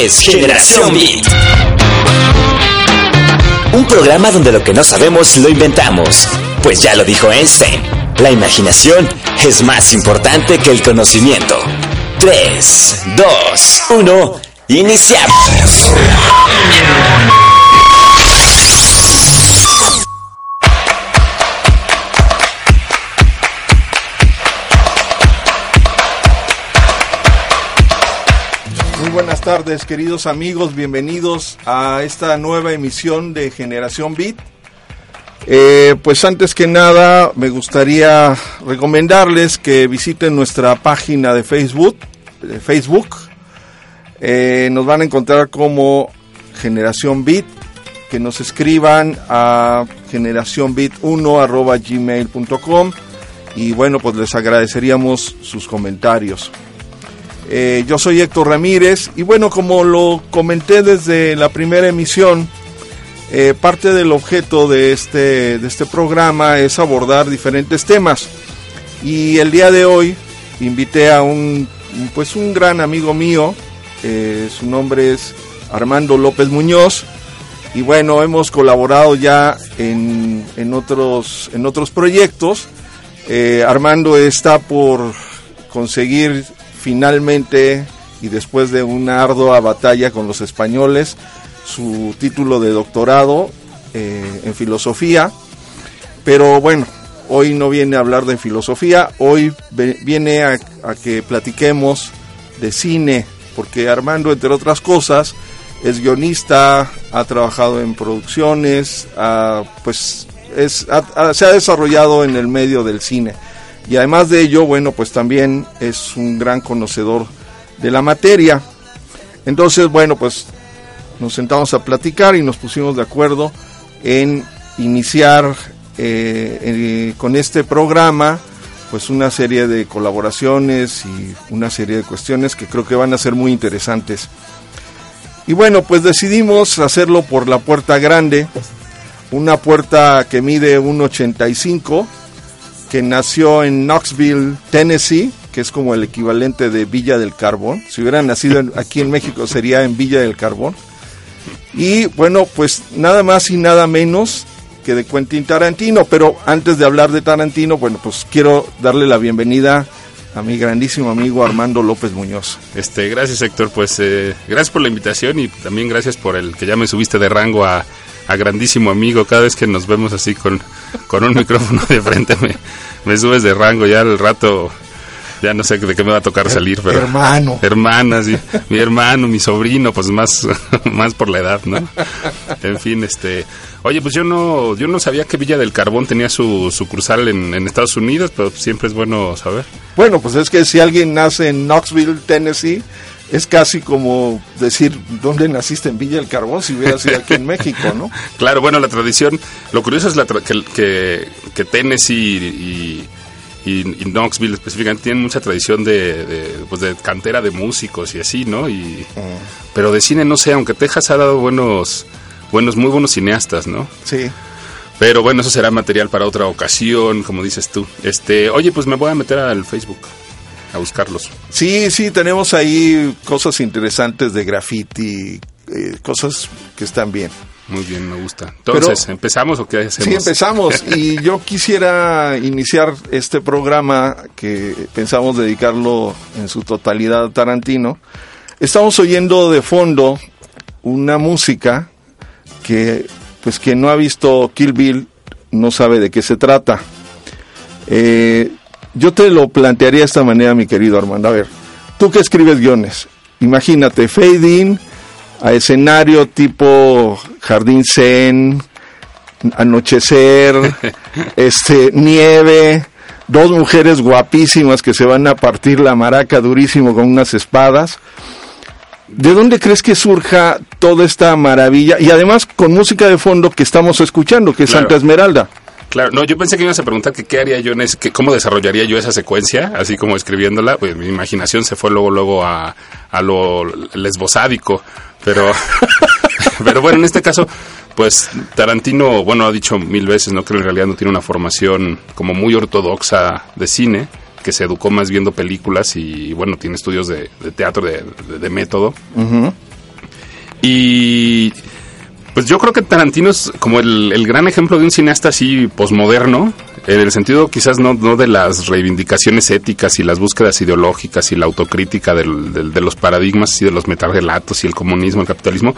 Es Generación Beat. Un programa donde lo que no sabemos lo inventamos. Pues ya lo dijo Einstein, la imaginación es más importante que el conocimiento. 3, 2, 1, iniciamos. Tardes, queridos amigos. Bienvenidos a esta nueva emisión de Generación Beat. Eh, pues antes que nada, me gustaría recomendarles que visiten nuestra página de Facebook. De Facebook. Eh, nos van a encontrar como Generación Beat. Que nos escriban a generacionbeat1 gmail.com y bueno, pues les agradeceríamos sus comentarios. Eh, yo soy Héctor Ramírez y bueno, como lo comenté desde la primera emisión, eh, parte del objeto de este, de este programa es abordar diferentes temas. Y el día de hoy invité a un, pues un gran amigo mío, eh, su nombre es Armando López Muñoz, y bueno, hemos colaborado ya en, en otros, en otros proyectos. Armando está por conseguir finalmente y después de una ardua batalla con los españoles su título de doctorado eh, en filosofía. Pero bueno, hoy no viene a hablar de filosofía, hoy viene a, que platiquemos de cine, porque Armando, entre otras cosas, es guionista, ha trabajado en producciones, pues es, se ha desarrollado en el medio del cine. Y además de ello, bueno, pues también es un gran conocedor de la materia. Entonces, bueno, pues nos sentamos a platicar y nos pusimos de acuerdo en iniciar eh, eh, con este programa pues una serie de colaboraciones y una serie de cuestiones que creo que van a ser muy interesantes. Y bueno, pues decidimos hacerlo por la puerta grande, una puerta que mide 1,85 que nació en Knoxville, Tennessee, que es como el equivalente de Villa del Carbón. Si hubiera nacido aquí en México sería en Villa del Carbón. Y bueno, pues nada más y nada menos que de Quentin Tarantino. Pero antes de hablar de Tarantino, bueno, pues quiero darle la bienvenida a mi grandísimo amigo Armando López Muñoz. Este, gracias Héctor, pues eh, gracias por la invitación y también gracias por el que ya me subiste de rango a, a grandísimo amigo. Cada vez que nos vemos así con, con un micrófono de frente me, me subes de rango. Ya al rato, ya no sé de qué me va a tocar salir, pero... Hermano. Hermana, sí. Mi hermano, mi sobrino, pues más, más por la edad, ¿no? En fin, este... Oye, pues yo no, yo no sabía que Villa del Carbón tenía su sucursal en, en Estados Unidos, pero siempre es bueno saber. Bueno, pues es que si alguien nace en Knoxville, Tennessee, es casi como decir, ¿dónde naciste en Villa del Carbón si hubieras sido aquí en México, no? claro, bueno, la tradición, lo curioso es la que, que, que, Tennessee y, y, y, Knoxville específicamente tienen mucha tradición de, de, pues de cantera de músicos y así, ¿no? Y, mm. Pero de cine, no sé, aunque Texas ha dado buenos, buenos, muy buenos cineastas, ¿no? Sí. Pero bueno, eso será material para otra ocasión, como dices tú. Este, oye, pues me voy a meter al Facebook a buscarlos. Sí, sí, tenemos ahí cosas interesantes de graffiti, eh, cosas que están bien. Muy bien, me gusta. Entonces, Pero, ¿empezamos o qué hacemos? Sí, empezamos. y yo quisiera iniciar este programa que pensamos dedicarlo en su totalidad a Tarantino. Estamos oyendo de fondo una música que, pues, quien no ha visto Kill Bill no sabe de qué se trata. Eh, yo te lo plantearía de esta manera, mi querido Armando. A ver, tú que escribes guiones, imagínate, fade in a escenario tipo Jardín Zen, anochecer, este, nieve, dos mujeres guapísimas que se van a partir la maraca durísimo con unas espadas. ¿De dónde crees que surja toda esta maravilla? Y además con música de fondo que estamos escuchando, que es claro. Santa Esmeralda. Claro, no, yo pensé que ibas a preguntar que qué haría yo en ese, que cómo desarrollaría yo esa secuencia, así como escribiéndola, pues mi imaginación se fue luego luego a, a lo lesbosádico, pero pero bueno, en este caso pues Tarantino, bueno, ha dicho mil veces, no que en realidad no tiene una formación como muy ortodoxa de cine, que se educó más viendo películas y, bueno, tiene estudios de, teatro, de, método. Y pues yo creo que Tarantino es como el, gran ejemplo de un cineasta así posmoderno, en el sentido quizás no, no de las reivindicaciones éticas y las búsquedas ideológicas y la autocrítica del, de los paradigmas y de los metarrelatos y el comunismo, el capitalismo,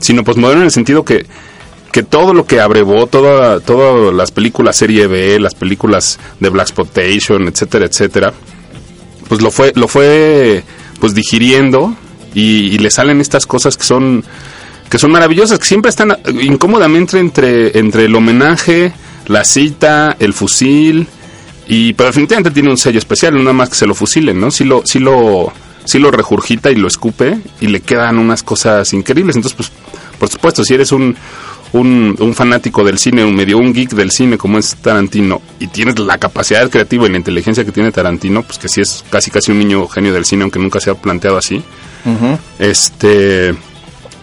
sino posmoderno en el sentido que que todo lo que abrevó, todas las películas serie B, las películas de Black Spotation, etcétera, etcétera, pues lo fue, lo fue pues digiriendo y, le salen estas cosas que son que son maravillosas, que siempre están incómodamente entre, entre el homenaje, la cita, el fusil, y pero definitivamente tiene un sello especial, no nada más que se lo fusilen, ¿no? Si lo, si lo, si lo regurgita y lo escupe y le quedan unas cosas increíbles. Entonces, pues, por supuesto, si eres un, un, fanático del cine, un medio un geek del cine como es Tarantino y tienes la capacidad creativa y la inteligencia que tiene Tarantino, pues que sí es casi casi un niño genio del cine, aunque nunca se ha planteado así. Este,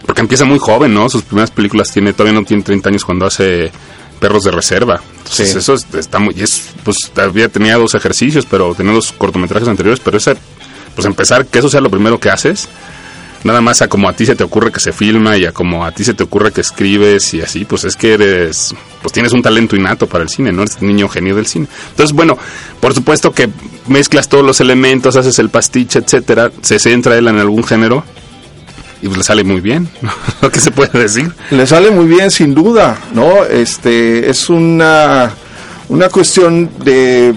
porque empieza muy joven, ¿no? Sus primeras películas tiene todavía no tiene 30 años cuando hace Perros de Reserva. Entonces eso está muy es pues todavía tenía dos ejercicios, pero tenía dos cortometrajes anteriores, pero ese pues empezar que eso sea lo primero que haces nada más a como a ti se te ocurre que se filma y a como a ti se te ocurre que escribes y así, pues es que eres, pues tienes un talento innato para el cine, ¿no? Eres un niño genio del cine. Entonces, bueno, por supuesto que mezclas todos los elementos, haces el pastiche, etcétera, se centra él en algún género y le sale muy bien, ¿no? ¿Qué se puede decir? Le sale muy bien, sin duda, ¿no? Este, es una, una cuestión de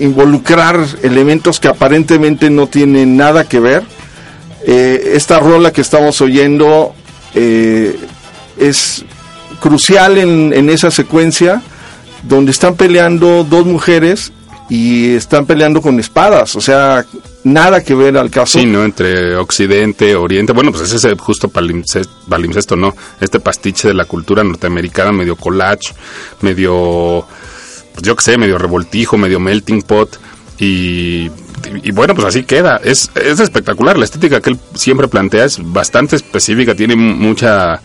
involucrar elementos que aparentemente no tienen nada que ver eh, esta rola que estamos oyendo eh, es crucial en, en, esa secuencia donde están peleando dos mujeres y están peleando con espadas, o sea, nada que ver al caso. Sí, ¿no? Entre Occidente, Oriente, bueno, pues ese es justo palimpsesto, ¿no? Este pastiche de la cultura norteamericana, medio collage, medio, pues yo qué sé, medio revoltijo, medio melting pot, y y bueno, pues así queda. Es, es espectacular. La estética que él siempre plantea es bastante específica, tiene mucha...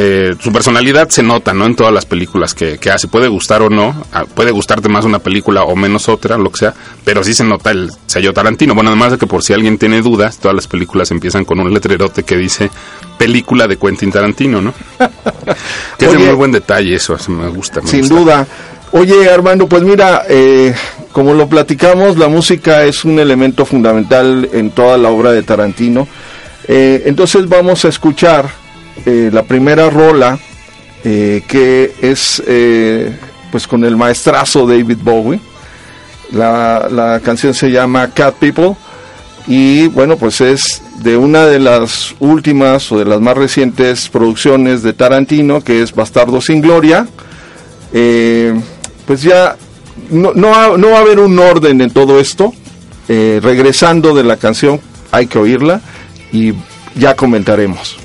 Eh, su personalidad se nota, ¿no? En todas las películas que, hace. Puede gustar o no, ah, puede gustarte más una película o menos otra, lo que sea, pero sí se nota el sello Tarantino. Bueno, además de que por si alguien tiene dudas, todas las películas empiezan con un letrerote que dice película de Quentin Tarantino, ¿no? que es de muy buen detalle eso, me gusta. sin duda. Oye, Armando, pues mira, eh, como lo platicamos, la música es un elemento fundamental en toda la obra de Tarantino. Eh, entonces vamos a escuchar eh, la primera rola eh, que es pues con el maestrazo David Bowie. La, la, canción se llama Cat People y bueno pues es de una de las últimas o de las más recientes producciones de Tarantino que es Bastardo sin Gloria. pues ya no, no, va a haber un orden en todo esto. Eh, regresando de la canción, hay que oírla y ya comentaremos.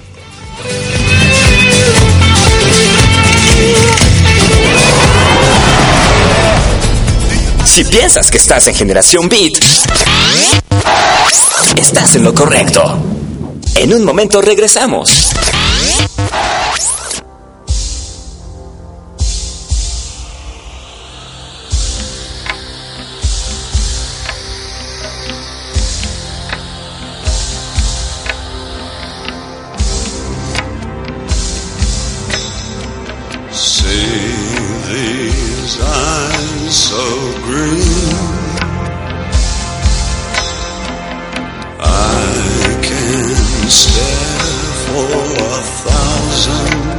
Si piensas que estás en generación Beat, estás en lo correcto. En un momento regresamos. a thousand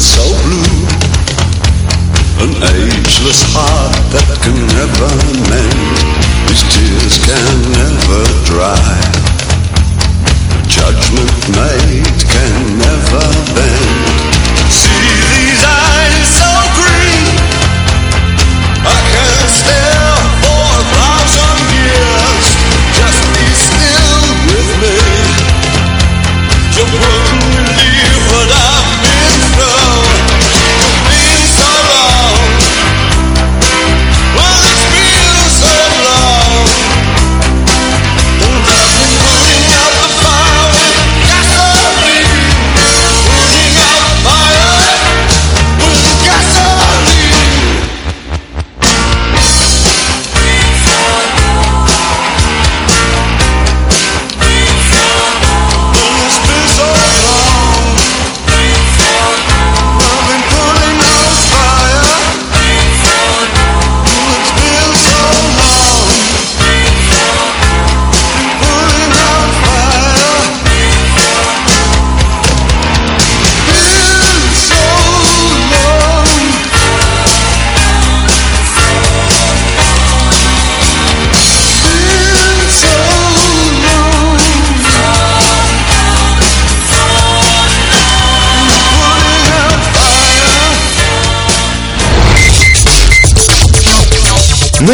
so blue. An ageless heart that can never mend. These tears can never dry. A Judgment made can never bend.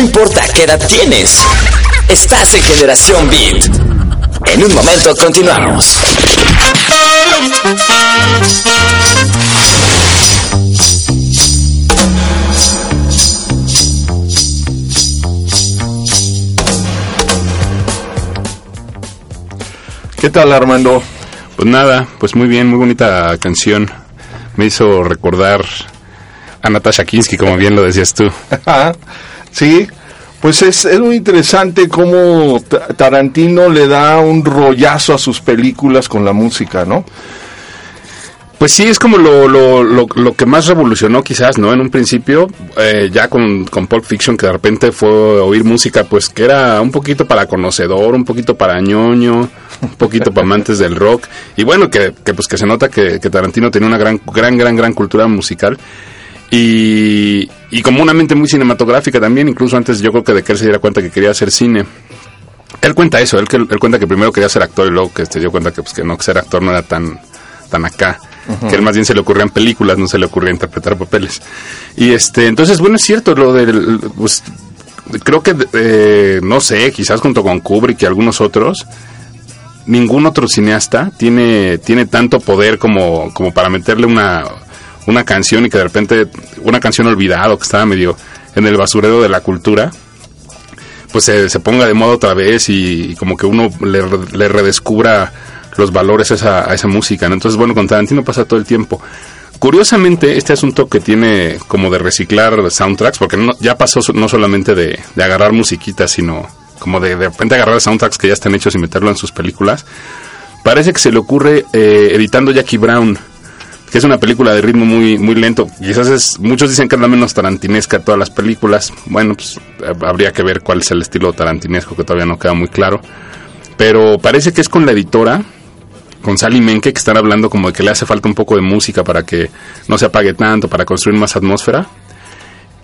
Importa qué edad tienes. Estás en Generación Beat. En un momento continuamos. ¿Qué tal, Armando? Pues nada, pues muy bien, muy bonita canción. Me hizo recordar a Natasha Kinsky, como bien lo decías tú. sí, pues es, es muy interesante cómo Tarantino le da un rollazo a sus películas con la música, ¿no? Pues sí, es como lo, lo, lo, que más revolucionó quizás, ¿no? En un principio, eh, ya con, con Pulp Fiction, que de repente fue oír música, pues que era un poquito para conocedor, un poquito para ñoño, un poquito para amantes del rock. Y bueno, que, que pues que se nota que, que, Tarantino tenía una gran, gran, gran, gran cultura musical. Y, y como una mente muy cinematográfica también, incluso antes yo creo que de que él se diera cuenta que quería hacer cine. Él cuenta eso, él, él cuenta que primero quería ser actor y luego que se dio cuenta que, pues, que no, que ser actor no era tan, tan acá que él más bien se le ocurrían películas, no se le ocurría interpretar papeles. Y este, entonces, bueno, es cierto lo del, pues, creo que, eh, no sé, quizás junto con Kubrick y algunos otros, ningún otro cineasta tiene, tiene tanto poder como, como para meterle una, una canción y que de repente, una canción olvidada que estaba medio en el basurero de la cultura, pues se, ponga de moda otra vez y, como que uno le, le redescubra los valores a esa, esa música. Entonces, bueno, con Tarantino pasa todo el tiempo. Curiosamente, este asunto que tiene como de reciclar soundtracks, porque no, ya pasó no solamente de, agarrar musiquitas, sino como de, de repente agarrar soundtracks que ya están hechos y meterlo en sus películas, parece que se le ocurre eh, editando Jackie Brown, es una película de ritmo muy muy lento. Quizás es, muchos dicen que es la menos tarantinesca de todas las películas. Bueno, pues habría que ver cuál es el estilo tarantinesco, que todavía no queda muy claro. Pero parece que es con la editora con Sally Menke que están hablando como de que le hace falta un poco de música para que no se apague tanto, para construir más atmósfera.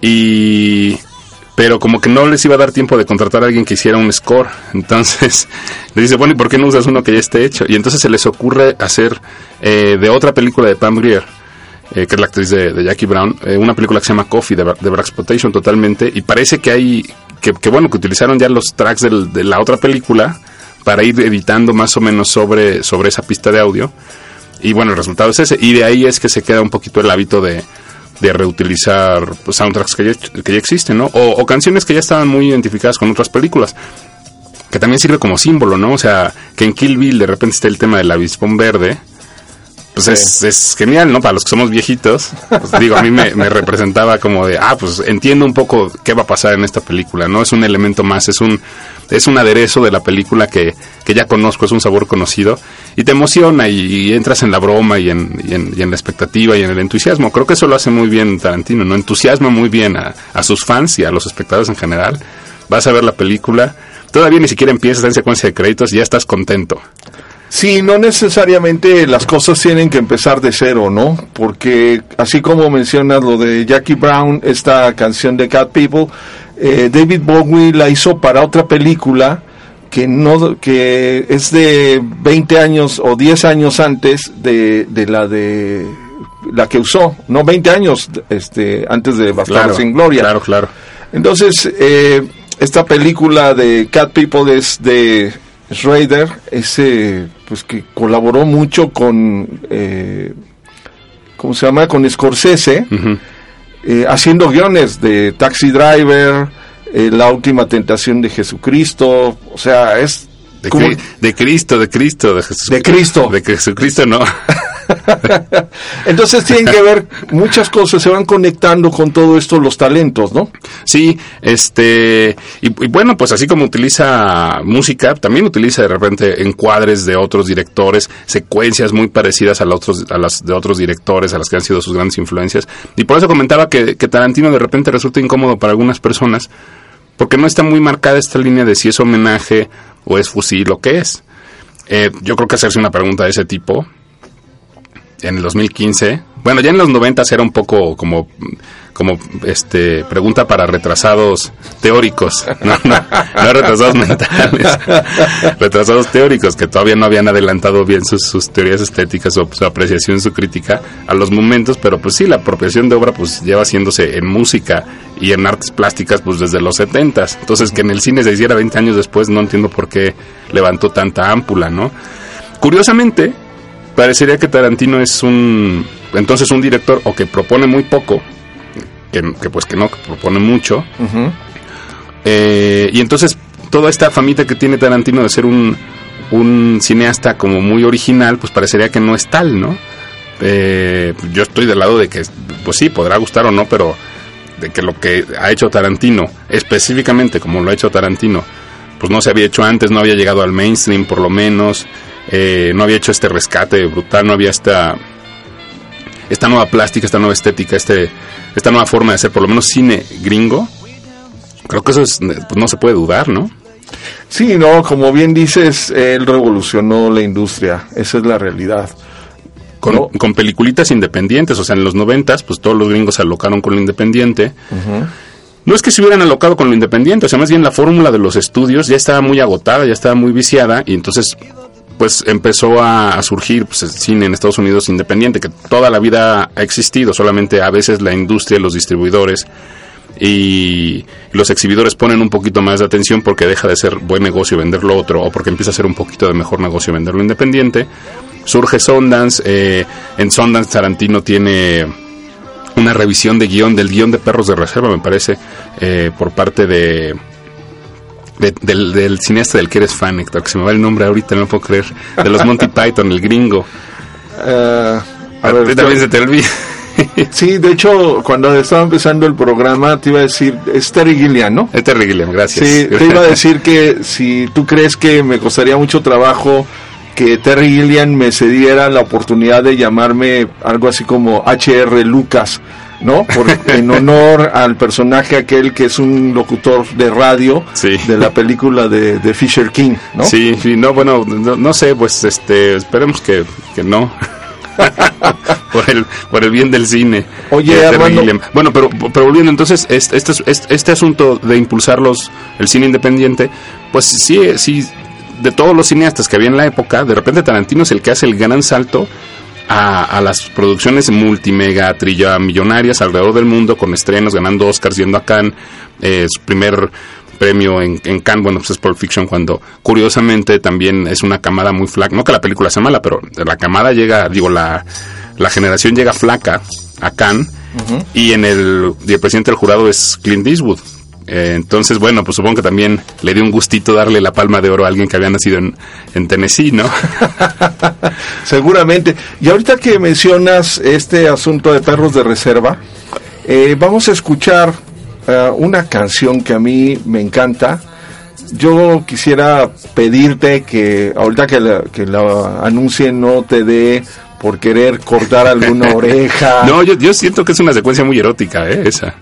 Y pero como que no les iba a dar tiempo de contratar a alguien que hiciera un score. Entonces le dice, bueno, ¿y por qué no usas uno que ya esté hecho? Y entonces se les ocurre hacer eh, de otra película de Pam Grier, eh, que es la actriz de, Jackie Brown, eh, una película que se llama Coffee, de, de Black totalmente, y parece que hay, que, que, bueno, que utilizaron ya los tracks de la otra película para ir editando más o menos sobre, sobre esa pista de audio. Y bueno, el resultado es ese. Y de ahí es que se queda un poquito el hábito de, de reutilizar soundtracks que ya, que ya existen. O, canciones que ya estaban muy identificadas con otras películas. Que también sirve como símbolo, ¿no? O sea, que en Kill Bill de repente esté el tema del avispón verde. Pues es, es, genial, ¿no? Para los que somos viejitos. Pues digo, a mí me, me representaba como de, ah, pues entiendo un poco qué va a pasar en esta película, ¿no? Es un elemento más, es un es un aderezo de la película que, que ya conozco, es un sabor conocido y te emociona y, entras en la broma y en, y en, la expectativa y en el entusiasmo. Creo que eso lo hace muy bien Tarantino, ¿no? Entusiasma muy bien a, a sus fans y a los espectadores en general. Vas a ver la película, todavía ni siquiera empiezas en secuencia de créditos y ya estás contento. Sí, no necesariamente las cosas tienen que empezar de cero, ¿no? Porque así como mencionas lo de Jackie Brown, esta canción de Cat People, eh, David Bowie la hizo para otra película que no que es de 20 años o 10 años antes de, de la de la que usó, no 20 años este antes de Bastardos sin Gloria. Claro, claro. Entonces, eh, esta película de Cat People es de Schrader, ese pues que colaboró mucho con eh, ¿cómo se llama? con Scorsese. Eh, haciendo guiones de Taxi Driver, eh, La Última Tentación de Jesucristo, o sea, es... De, de Cristo, de Cristo, de Jesús. De Cristo. De Jesucristo, no. Entonces tienen que ver muchas cosas, se van conectando con todo esto los talentos, ¿no? Sí, este, y, bueno, pues así como utiliza música, también utiliza de repente encuadres de otros directores, secuencias muy parecidas a, otros, a las de otros directores, a las que han sido sus grandes influencias. Y por eso comentaba que, que Tarantino de repente resulta incómodo para algunas personas, porque no está muy marcada esta línea de si es homenaje o es fusil o qué es. Eh, yo creo que hacerse una pregunta de ese tipo en el 2015. Bueno, ya en los 90 era un poco como como este pregunta para retrasados teóricos, no, retrasados mentales, retrasados teóricos que todavía no habían adelantado bien sus, teorías estéticas o su apreciación, su crítica a los momentos, pero pues sí, la apropiación de obra pues lleva haciéndose en música y en artes plásticas pues desde los 70 entonces que en el cine se hiciera 20 años después no entiendo por qué levantó tanta ámpula, ¿no? Curiosamente, parecería que Tarantino es un entonces un director o que propone muy poco que, pues que no, que propone mucho. Eh, y entonces toda esta famita que tiene Tarantino de ser un, un cineasta como muy original, pues parecería que no es tal, ¿no? Eh, yo estoy del lado de que, pues sí, podrá gustar o no, pero de que lo que ha hecho Tarantino, específicamente como lo ha hecho Tarantino, pues no se había hecho antes, no había llegado al mainstream por lo menos, eh, no había hecho este rescate brutal, no había esta, esta nueva plástica, esta nueva estética, este esta nueva forma de hacer por lo menos cine gringo, creo que eso es, pues, no se puede dudar, ¿no? Sí, no, como bien dices, él revolucionó la industria, esa es la realidad. Con, con peliculitas independientes, o sea, en los noventas, pues todos los gringos se alocaron con lo independiente. No es que se hubieran alocado con lo independiente, o sea, más bien la fórmula de los estudios ya estaba muy agotada, ya estaba muy viciada, y entonces pues empezó a, surgir pues, el cine en Estados Unidos independiente, que toda la vida ha existido, solamente a veces la industria, los distribuidores y los exhibidores ponen un poquito más de atención porque deja de ser buen negocio venderlo otro o porque empieza a ser un poquito de mejor negocio venderlo independiente. Surge Sundance, eh, en Sundance Tarantino tiene una revisión de guion, del guion de Perros de Reserva, me parece, eh, por parte de del, del, cineasta del que eres fan, Héctor, que se me va el nombre ahorita, no lo puedo creer, de los Monty Python, el gringo. Uh, a ver, también se te olvida. sí, de hecho, cuando estaba empezando el programa, te iba a decir, es Terry Gilliam, ¿no? Es Terry Gilliam, gracias. Sí, te iba a decir que si tú crees que me costaría mucho trabajo que Terry Gilliam me cediera la oportunidad de llamarme algo así como HR Lucas ¿no? Por, en honor al personaje aquel que es un locutor de radio de la película de, Fisher King, ¿no? Sí, sí, no, bueno, no, sé, pues este, esperemos que, que no. por el por el bien del cine. Oye, Armando. Bueno, pero, pero volviendo, entonces, este, este, este asunto de impulsar el cine independiente, pues sí, sí, de todos los cineastas que había en la época, de repente Tarantino es el que hace el gran salto a, las producciones multimega trilla millonarias alrededor del mundo con estrenos, ganando Oscars, yendo a Cannes, eh, su primer premio en, en, Cannes, bueno, pues es Pulp Fiction, cuando curiosamente también es una camada muy flaca, no que la película sea mala, pero la camada llega, digo, la, la generación llega flaca a Cannes, y en el, y el presidente del jurado es Clint Eastwood, eh, entonces, bueno, pues supongo que también le dio un gustito darle la palma de oro a alguien que había nacido en, Tennessee, ¿no? Seguramente. Y ahorita que mencionas este asunto de perros de reserva, eh, vamos a escuchar eh, una canción que a mí me encanta. Yo quisiera pedirte que ahorita que la, que la anuncie no te dé por querer cortar alguna oreja. No, yo, yo siento que es una secuencia muy erótica, ¿eh? Esa.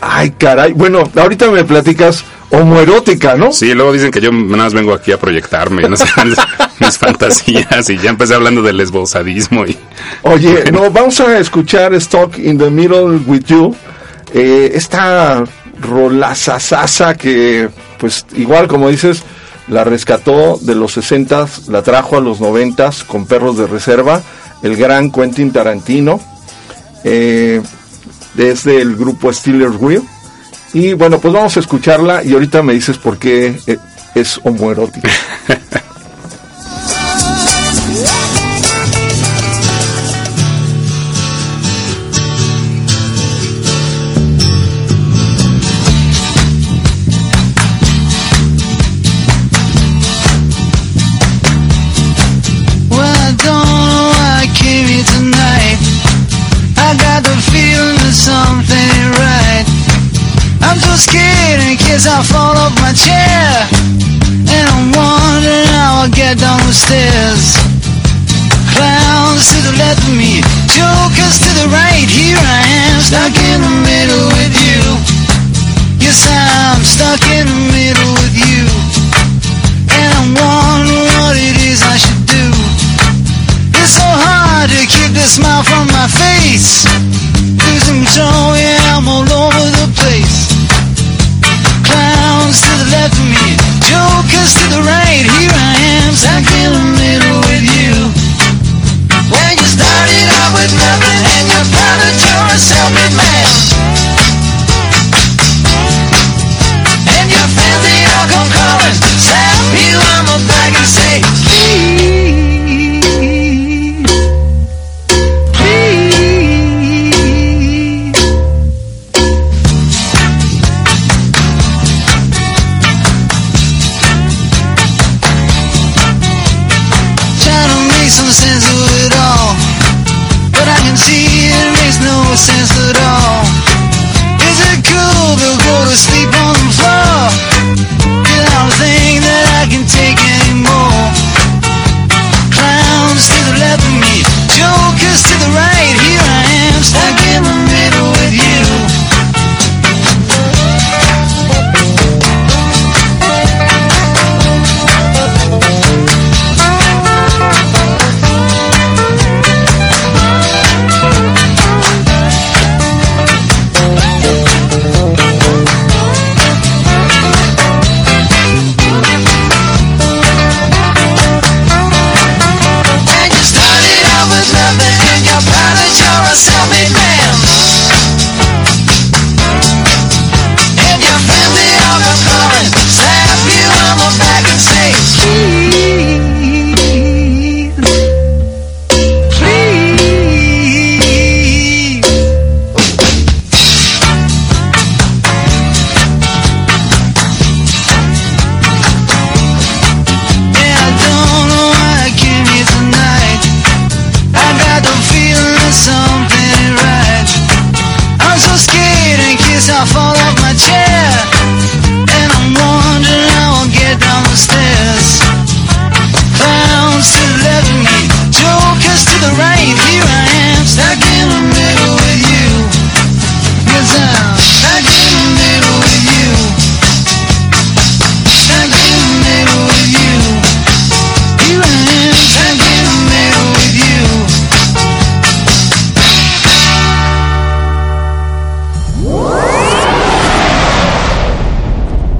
Ay, caray. Bueno, ahorita me platicas homoerótica, ¿no? Sí, luego dicen que yo nada más vengo aquí a proyectarme, no mis fantasías y ya empecé hablando del esbozadismo y... Oye, no, vamos a escuchar Stock in the Middle with You, eh, esta rolazazasa que, pues, igual como dices, la rescató de los 60 la trajo a los 90 con Perros de Reserva, el gran Quentin Tarantino. Eh, desde el grupo Steelers Wheel. Y bueno, pues vamos a escucharla y ahorita me dices por qué eh, es homoerótica. I fall off my chair. And I'm wondering how I'll get down the stairs. Clowns to the left of me Jokers to the right. Here I am stuck in the middle with you. Yes, I'm stuck in acting scared in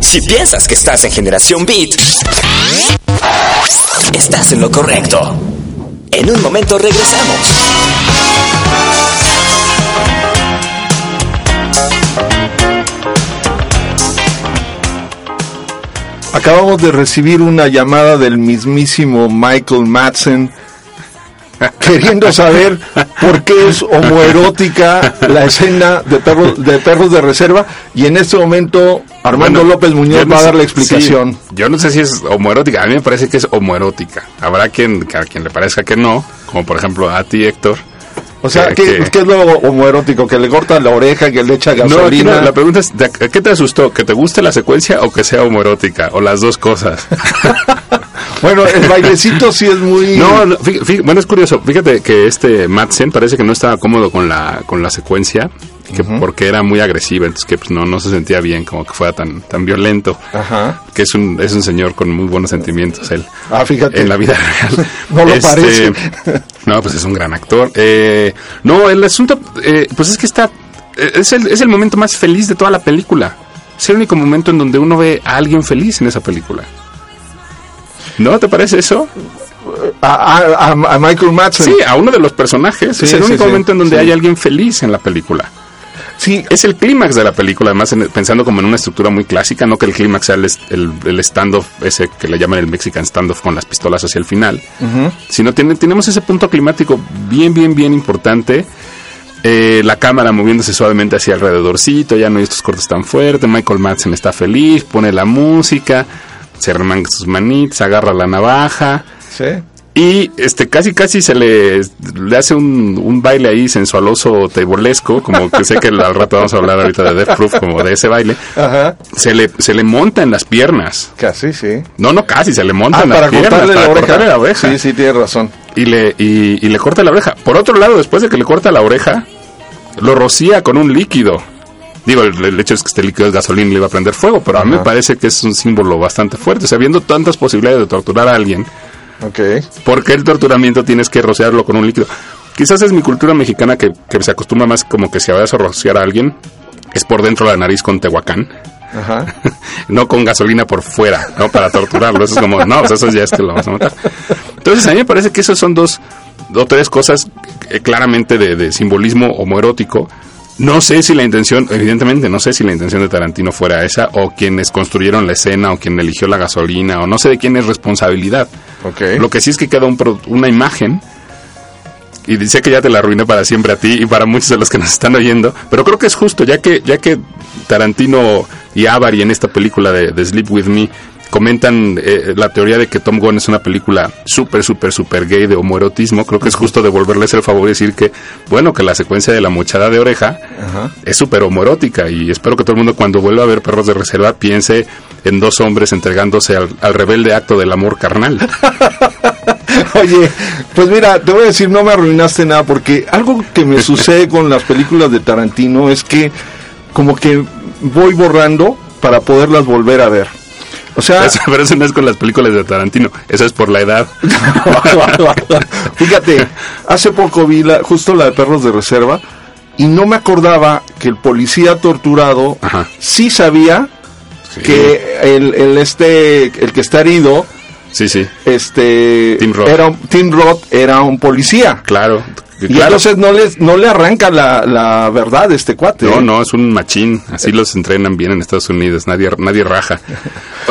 Si piensas que estás en Generación Beat, estás en lo correcto. En un momento regresamos. Acabamos de recibir una llamada del mismísimo Michael Madsen queriendo saber por qué es homoerótica la escena de perros de perros de reserva y en este momento Armando Bueno, López Muñoz no va a dar la explicación. sí, yo no sé si es homoerótica, a mí me parece que es homoerótica. Habrá quien, a quien le parezca que no, como por ejemplo a ti, Héctor. O sea, que- ¿qué, que- qué es lo homoerótico? ¿Que le corta la oreja, que le echa gasolina? no, la pregunta es, ¿de- ¿qué te asustó? ¿Que te guste la secuencia o que sea homoerótica? O las dos cosas. Bueno, el bailecito sí es muy... No, bueno, es curioso. Fíjate que este Madsen parece que no estaba cómodo con la, con la secuencia, que porque era muy agresiva, entonces que pues, no, no se sentía bien como que fuera tan, tan violento. Ajá. Que es un, es un señor con muy buenos sentimientos, él. Ah, fíjate. En la vida real. No lo Este, parece. No, pues es un gran actor. Eh, no, el asunto, eh, pues es que está, eh, es el, es el momento más feliz de toda la película. Es el único momento en donde uno ve a alguien feliz en esa película. ¿No te parece eso? A, a- a- Michael Madsen. Sí, a uno de los personajes. Sí, es el sí, único sí, momento en donde hay alguien feliz en la película. Sí, Es el clímax de la película, además en- pensando como en una estructura muy clásica, no que el clímax sea el, el, el standoff, ese que le llaman el Mexican standoff con las pistolas hacia el final, sino tiene, tenemos ese punto climático bien, bien, bien importante. Eh, la cámara moviéndose suavemente hacia alrededorcito, ya no hay estos cortes tan fuertes. Michael Madsen está feliz, pone la música, se remanga sus manitas, agarra la navaja. sí. Y este casi casi se le, le hace un, un baile ahí sensualoso, tebolesco, como que sé que al rato vamos a hablar ahorita de Death Proof, como de ese baile. Ajá. Se le, se le monta en las piernas. Casi, sí. No, no, casi, se le monta Ah, en las para piernas. cortarle la para oreja. cortarle la oreja. Sí, sí, tienes razón. Y, le, y, y le corta la oreja. Por otro lado, después de que le corta la oreja, lo rocía con un líquido. Digo, el, el hecho es que este líquido es gasolina y le iba a prender fuego, pero a mí me parece que es un símbolo bastante fuerte. O sea, viendo tantas posibilidades de torturar a alguien, Ok. ¿Por qué el torturamiento tienes que rociarlo con un líquido? Quizás es mi cultura mexicana que, que se acostumbra más como que si vayas a rociar a alguien, es por dentro de la nariz con tehuacán, Ajá. no con gasolina por fuera, ¿no? Para torturarlo. Eso es como, no, pues eso ya es que lo vas a matar. Entonces a mí me parece que esos son dos o tres cosas eh, claramente de, de simbolismo homoerótico. No sé si la intención, evidentemente no sé si la intención de Tarantino fuera esa, o quienes construyeron la escena, o quien eligió la gasolina, o no sé de quién es responsabilidad. Ok. Lo que sí es que queda un pro- una imagen. Y dice que ya te la arruiné para siempre a ti y para muchos de los que nos están oyendo. Pero creo que es justo, ya que, ya que Tarantino y Avari en esta película de, de Sleep With Me comentan eh, la teoría de que Tom Gunn es una película súper, súper, súper gay de homoerotismo. Creo que es justo devolverles el favor y decir que, bueno, que la secuencia de la mochada de oreja Ajá. es súper homoerótica y espero que todo el mundo cuando vuelva a ver Perros de Reserva piense en dos hombres entregándose al, al rebelde acto del amor carnal. Oye, pues mira, te voy a decir, no me arruinaste nada, porque algo que me sucede con las películas de Tarantino es que como que voy borrando para poderlas volver a ver. O sea, Eso- pero eso no es con las películas de Tarantino, eso es por la edad. fíjate, hace poco vi la, justo la de Perros de Reserva y no me acordaba que el policía torturado Ajá. sí sabía Sí. que el, el este el que está herido Sí, sí, este Tim Roth. era Tim Roth era un policía claro. Y claro. entonces no les no le arranca la, la verdad este cuate No, ¿eh? no, es un machín. Así los entrenan bien en Estados Unidos. Nadie, nadie raja.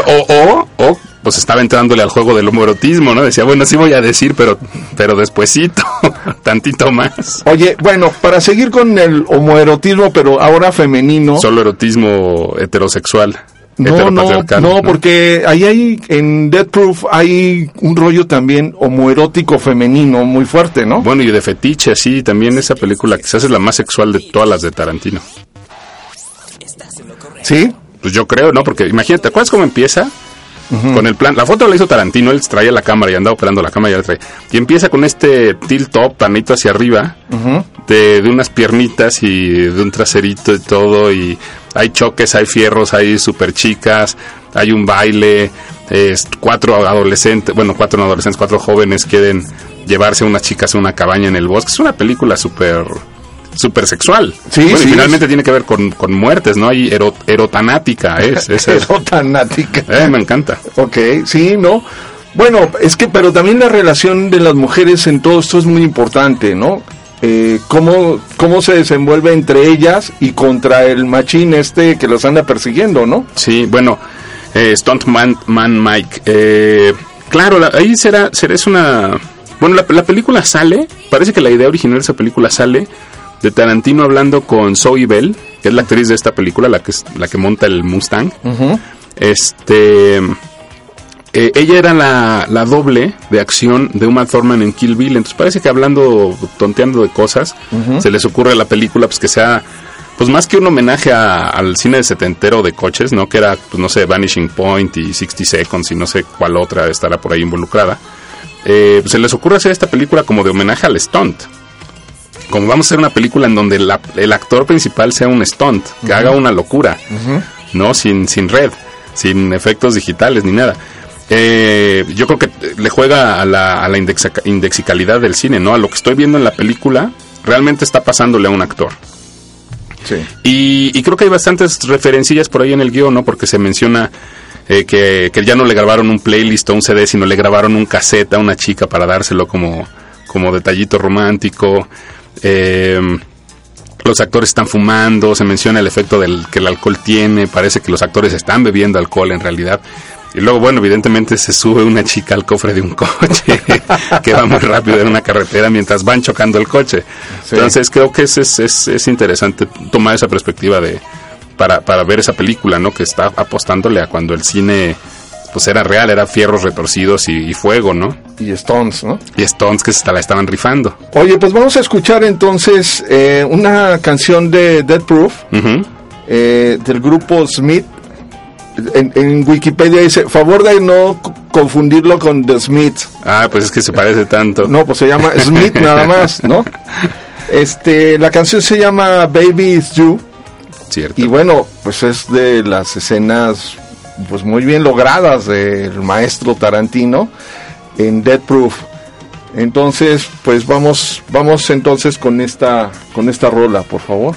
O, o, o, pues estaba entrándole al juego del homoerotismo, ¿no? Decía, bueno, sí voy a decir, pero, pero despuesito, tantito más. Oye, bueno, para seguir con el homoerotismo, pero ahora femenino. Solo erotismo heterosexual. No, no, no, porque ahí hay, en Death Proof hay un rollo también homoerótico femenino muy fuerte, ¿no? Bueno, y de fetiche, sí, también esa película quizás es la más sexual de todas las de Tarantino. ¿Sí? Pues yo creo, ¿no? Porque imagínate, ¿te acuerdas cómo empieza? Con el plan, la foto la hizo Tarantino, él traía la cámara y andaba operando la cámara y la traía. Y empieza con este tilt top, panito hacia arriba, de, de unas piernitas y de un traserito y todo. Y hay choques, hay fierros, hay super chicas, hay un baile. es cuatro adolescentes, bueno, cuatro no adolescentes, cuatro jóvenes quieren llevarse a unas chicas a una cabaña en el bosque. Es una película súper súper sexual. Sí, Bueno, y finalmente tiene que ver con, con muertes, ¿no? Hay ero- erotanática, es. Erotanática. Eh, me encanta. Ok, sí, ¿no? Bueno, es que, pero también la relación de las mujeres en todo esto es muy importante, ¿no? Eh, cómo, cómo se desenvuelve entre ellas y contra el machín este que los anda persiguiendo, ¿no? Sí, bueno, eh, Stuntman Man Mike. eh, claro, la- ahí será, será es una... Bueno, la, la película sale, parece que la idea original de esa película sale de Tarantino hablando con Zoe Bell, que es la actriz de esta película, la que, la que monta el Mustang. Este... eh, ella era la, la doble de acción de Uma Thurman en Kill Bill, entonces parece que hablando, tonteando de cosas, se les ocurre a la película pues que sea, pues más que un homenaje a- al cine de setentero de coches, ¿no? Que era, pues no sé, Vanishing Point y 60 Seconds y no sé cuál otra estará por ahí involucrada. Eh, pues se les ocurre hacer esta película como de homenaje al stunt. Como vamos a hacer una película en donde la- el actor principal sea un stunt, que haga una locura, ¿no? Sin, sin red, sin efectos digitales ni nada. Eh, yo creo que le juega a la, a la indexa- indexicalidad del cine, ¿no? A lo que estoy viendo en la película, realmente está pasándole a un actor. Sí. Y, y creo que hay bastantes referencillas por ahí en el guion, ¿no? Porque se menciona eh, que, que ya no le grabaron un playlist o un CD, sino le grabaron un cassette a una chica para dárselo como, como detallito romántico. Eh, los actores están fumando, se menciona el efecto del que el alcohol tiene, parece que los actores están bebiendo alcohol en realidad. Y luego, bueno, evidentemente se sube una chica al cofre de un coche que va muy rápido en una carretera mientras van chocando el coche. Sí. Entonces creo que es, es, es, es interesante tomar esa perspectiva de para, para ver esa película, ¿no? Que está apostándole a cuando el cine pues era real, era fierros retorcidos y, y fuego, ¿no? Y Stones, ¿no? Y Stones que se la estaban rifando. Oye, pues vamos a escuchar entonces eh, una canción de Dead Proof eh, del grupo Smith. En, en Wikipedia dice, favor de no confundirlo con The Smiths. Ah, pues es que se parece tanto. No, pues se llama Smith nada más, ¿no? Este, la canción se llama Baby Is You Cierto. y bueno, pues es de las escenas pues muy bien logradas del maestro Tarantino en Dead Proof. Entonces, pues vamos vamos entonces con esta con esta rola, por favor.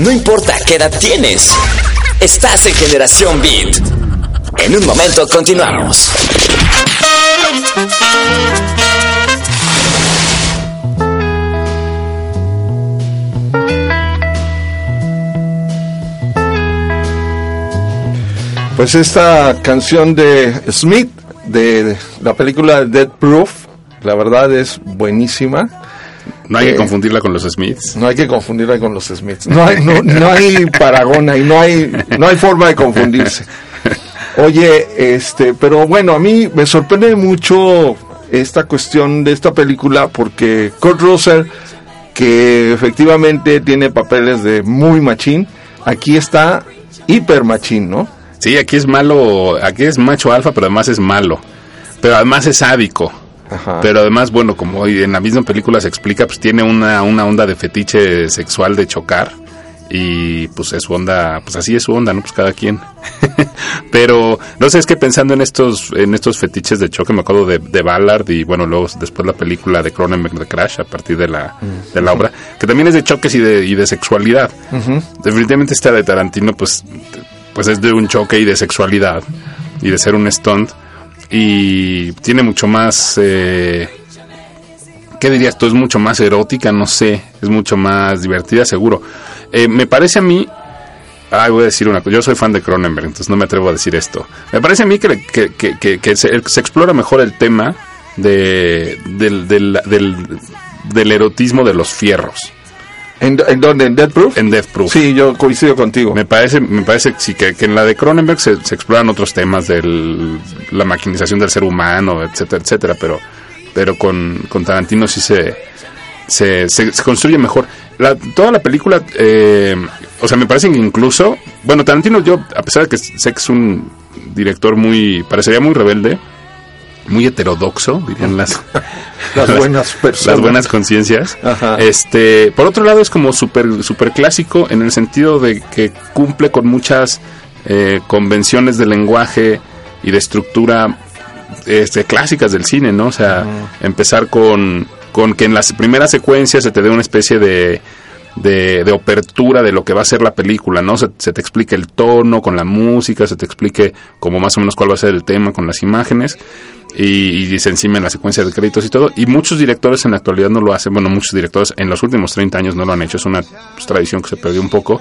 No importa qué edad tienes, estás en Generación Beat. En un momento continuamos. Pues esta canción de Smith, de la película Dead Proof, la verdad es buenísima. No hay Eh, que confundirla con los Smiths. No hay que confundirla con los Smiths. No hay, no, no hay paragona y no hay, no hay forma de confundirse. Oye, este, pero bueno, a mí me sorprende mucho esta cuestión de esta película porque Kurt Russell, que efectivamente tiene papeles de muy machín, aquí está hiper machín, ¿no? Sí, aquí es malo, aquí es macho alfa, pero además es malo. Pero además es sádico. Ajá. Pero además, bueno, como en la misma película se explica, pues tiene una, una onda de fetiche sexual de chocar. Y pues es su onda, pues así es su onda, ¿no? Pues cada quien. Pero no sé, es que pensando en estos, en estos fetiches de choque, me acuerdo de, de Ballard y bueno, luego después la película de Cronenberg de Crash a partir de la, de la obra, que también es de choques y de, y de sexualidad. Definitivamente esta de Tarantino, pues, pues es de un choque y de sexualidad y de ser un stunt y tiene mucho más eh, ¿qué dirías tú? Es mucho más erótica, no sé, es mucho más divertida, seguro. Eh, me parece a mí, ay, voy a decir una cosa, yo soy fan de Cronenberg, entonces no me atrevo a decir esto. Me parece a mí que, se, explora mejor el tema de, del, del, del erotismo de los fierros ¿En, en dónde? ¿En Dead Proof? en Death Proof. Sí, yo coincido contigo. Me parece, me parece que sí, que, que en la de Cronenberg se, se exploran otros temas de la maquinización del ser humano, etcétera, etcétera, pero, pero con, con Tarantino sí se, se, se, se construye mejor. La, toda la película, eh, o sea, me parece que incluso, bueno, Tarantino yo, a pesar de que sé que es un director muy, parecería muy rebelde, muy heterodoxo, dirían las, Las buenas personas. las buenas conciencias. Este, por otro lado es como súper super clásico en el sentido de que cumple con muchas eh, convenciones de lenguaje y de estructura este, clásicas del cine, ¿no? O sea, empezar con, con que en las primeras secuencias se te dé una especie de de, de apertura de lo que va a ser la película, ¿no? Se, se te explique el tono con la música, se te explique como más o menos cuál va a ser el tema con las imágenes y, y se encima en la secuencia de créditos y todo. Y muchos directores en la actualidad no lo hacen, bueno, muchos directores en los últimos 30 años no lo han hecho, es una pues, tradición que se perdió un poco.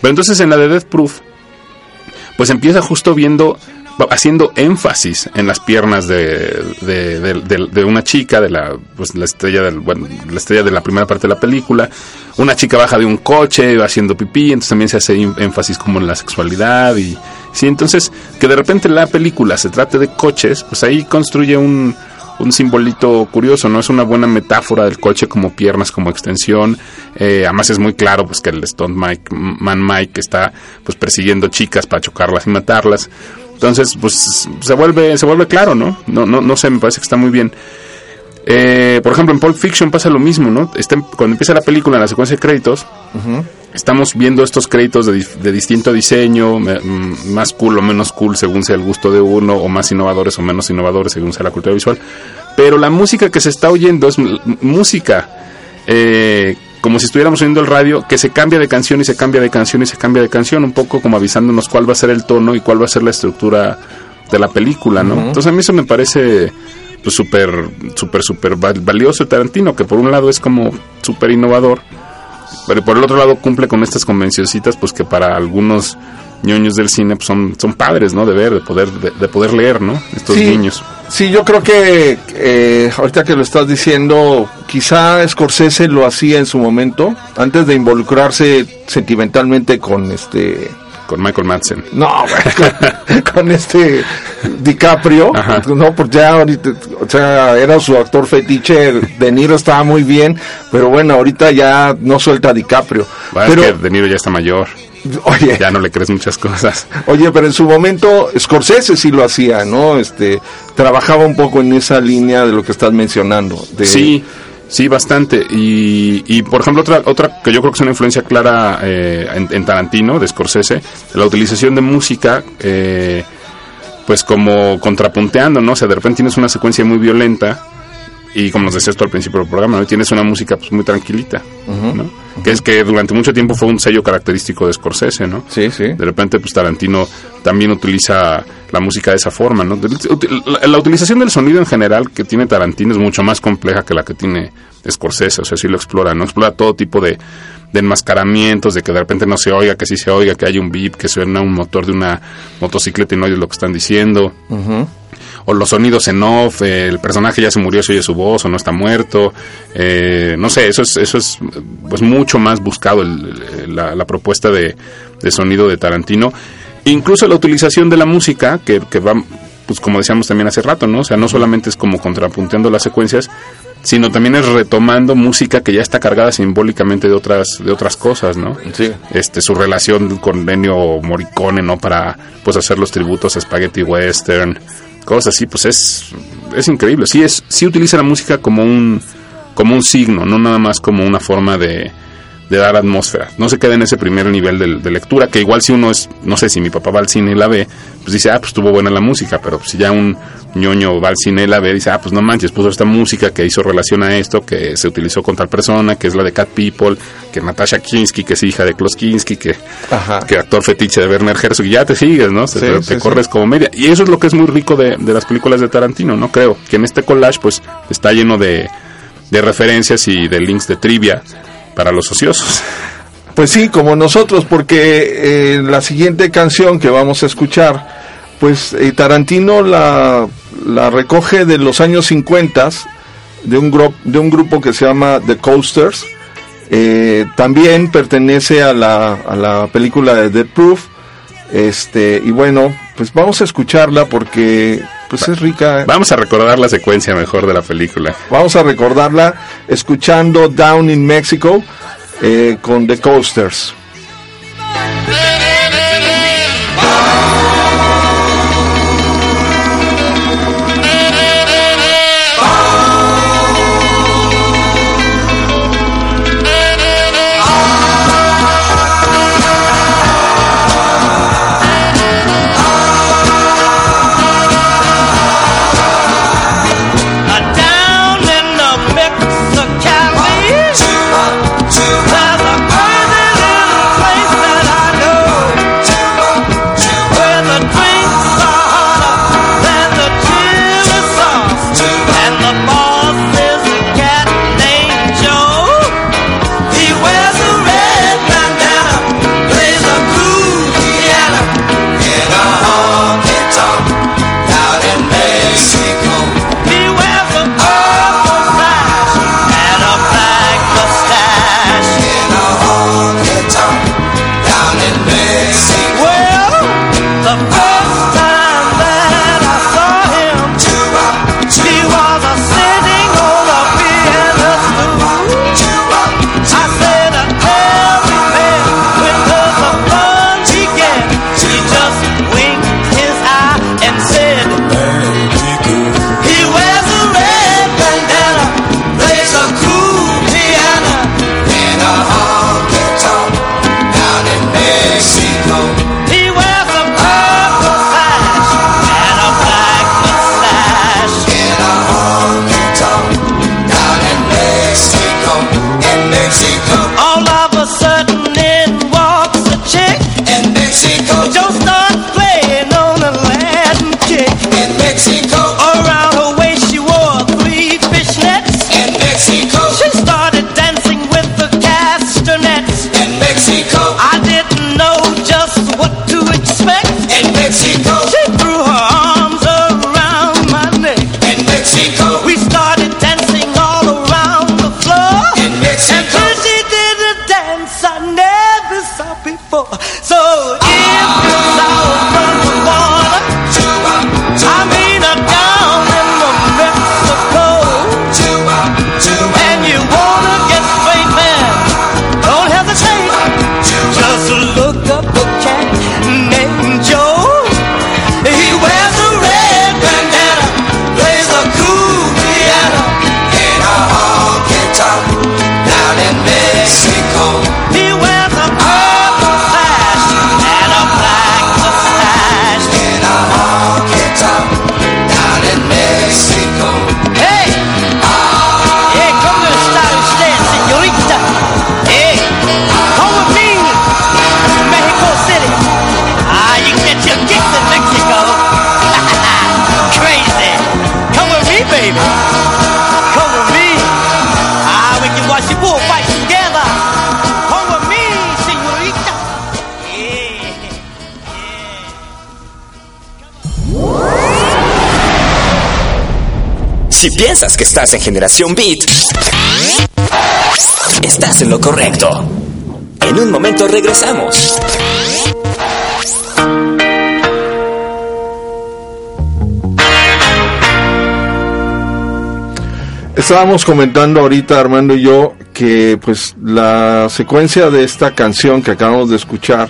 Pero entonces en la de Death Proof, pues empieza justo viendo haciendo énfasis en las piernas de, de, de- de- una chica de la pues la estrella del bueno, la estrella de la primera parte de la película una chica baja de un coche haciendo pipí entonces también se hace in- énfasis como en la sexualidad y sí entonces que de repente la película se trate de coches pues ahí construye un un simbolito curioso, ¿no? Es una buena metáfora del coche como piernas, como extensión. Eh, además es muy claro pues que el Stunt Mike, Man Mike está pues persiguiendo chicas para chocarlas y matarlas. Entonces, pues se vuelve, se vuelve claro, ¿no? No, no, no sé, me parece que está muy bien. Eh, por ejemplo, en Pulp Fiction pasa lo mismo, ¿no? Está- cuando empieza la película, en la secuencia de créditos, estamos viendo estos créditos de, de distinto diseño, mm, más cool o menos cool según sea el gusto de uno, o más innovadores o menos innovadores según sea la cultura visual. Pero la música que se está oyendo es m- música, eh, como si estuviéramos oyendo el radio, que se cambia de canción y se cambia de canción y se cambia de canción, un poco como avisándonos cuál va a ser el tono y cuál va a ser la estructura de la película, ¿no? Entonces a mí eso me parece pues súper, súper, súper val- valioso Tarantino, que por un lado es como súper innovador, pero por el otro lado cumple con estas convencioncitas pues que para algunos ñoños del cine pues, son, son padres, ¿no? De ver, de poder, de, de poder leer, ¿no? Estos Sí. niños. Sí, yo creo que eh, ahorita que lo estás diciendo, quizá Scorsese lo hacía en su momento, antes de involucrarse sentimentalmente con este... Con Michael Madsen. No, con, con este DiCaprio, Ajá. no, pues ya ahorita, o sea, era su actor fetiche, De Niro estaba muy bien, pero bueno, ahorita ya no suelta a DiCaprio. Bueno, pero, es que De Niro ya está mayor, oye, ya no le crees muchas cosas. Oye, pero en su momento Scorsese sí lo hacía, ¿no? Este, trabajaba un poco en esa línea de lo que estás mencionando. De, Sí, sí, bastante. Y, y por ejemplo, otra, otra que yo creo que es una influencia clara eh, en, en Tarantino, de Scorsese, la utilización de música, eh, pues como contrapunteando, ¿no? O sea, de repente tienes una secuencia muy violenta y como nos decías tú al principio del programa, ¿no? Tienes una música pues muy tranquilita, ¿no? Que es que durante mucho tiempo fue un sello característico de Scorsese, ¿no? Sí, sí. De repente, pues Tarantino también utiliza la música de esa forma, ¿no? La, la utilización del sonido en general que tiene Tarantino es mucho más compleja que la que tiene Scorsese, o sea, sí lo explora, ¿no? Explora todo tipo de, de enmascaramientos, de que de repente no se oiga, que sí se oiga, que haya un beep, que suena un motor de una motocicleta y no oyes lo que están diciendo. O los sonidos en off, eh, el personaje ya se murió, se oye su voz o no está muerto. eh, no sé, eso es, eso es pues mucho más buscado el- el- la, la propuesta de, de sonido de Tarantino. Incluso la utilización de la música, que, que va, pues como decíamos también hace rato, ¿no? O sea, no solamente es como contrapunteando las secuencias, sino también es retomando música que ya está cargada simbólicamente de otras, de otras cosas, ¿no? Sí. Este, su relación con Ennio Morricone, ¿no? Para, pues, hacer los tributos a Spaghetti Western, cosas así, pues es, es increíble. Sí, es, sí utiliza la música como un, como un signo, no nada más como una forma de, de dar atmósfera. No se queda en ese primer nivel de, de lectura, que igual si uno es, no sé, si mi papá va al cine y la ve, pues dice, ah, pues estuvo buena la música, pero si ya un ñoño va al cine y la ve, dice, ah, pues no manches, puso esta música que hizo relación a esto, que se utilizó con tal persona, que es la de Cat People, que Natasha Kinski, que es hija de Klaus Kinski, que, Ajá. que actor fetiche de Werner Herzog, y ya te sigues, ¿no? Sí, te, sí, te sí. corres como media. Y eso es lo que es muy rico de, de las películas de Tarantino, ¿no? Creo que en este collage, pues, está lleno de, de referencias y de links de trivia para los ociosos. Pues sí, como nosotros, porque eh, la siguiente canción que vamos a escuchar, pues eh, Tarantino la, la recoge de los años 50 de un, de un grupo que se llama The Coasters. Eh, también pertenece a la, a la película de Dead Proof. Este, y bueno, pues vamos a escucharla porque pues es rica. Vamos a recordar la secuencia mejor de la película. Vamos a recordarla escuchando Down in Mexico eh, con The Coasters. Si piensas que estás en Generación Beat, estás en lo correcto. En un momento regresamos. Estábamos comentando ahorita Armando y yo que pues la secuencia de esta canción que acabamos de escuchar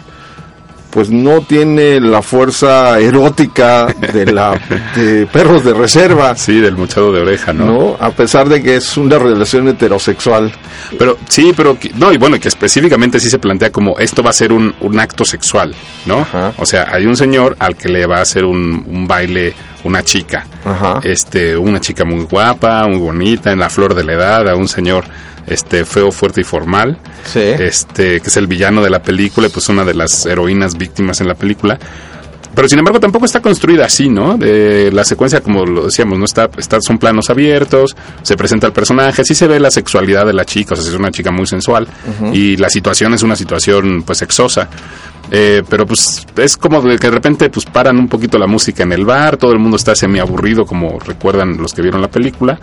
pues no tiene la fuerza erótica de la de perros de reserva, Sí, del muchado de oreja, ¿no? ¿no? A pesar de que es una relación heterosexual. Pero sí, pero no, y bueno, que específicamente sí se plantea como esto va a ser un, un acto sexual, ¿no? Ajá. O sea, hay un señor al que le va a hacer un, un baile una chica. Ajá. Este, una chica muy guapa, muy bonita, en la flor de la edad, a un señor este feo, fuerte y formal. Sí. Este, que es el villano de la película y pues una de las heroínas víctimas en la película. Pero sin embargo tampoco está construida así, ¿no? De la secuencia, como lo decíamos, no está, está, son planos abiertos, se presenta el personaje, sí se ve la sexualidad de la chica, o sea, es una chica muy sensual y la situación es una situación pues sexosa. Eh, pero pues es como de que de repente pues paran un poquito la música en el bar, todo el mundo está semi aburrido como recuerdan los que vieron la película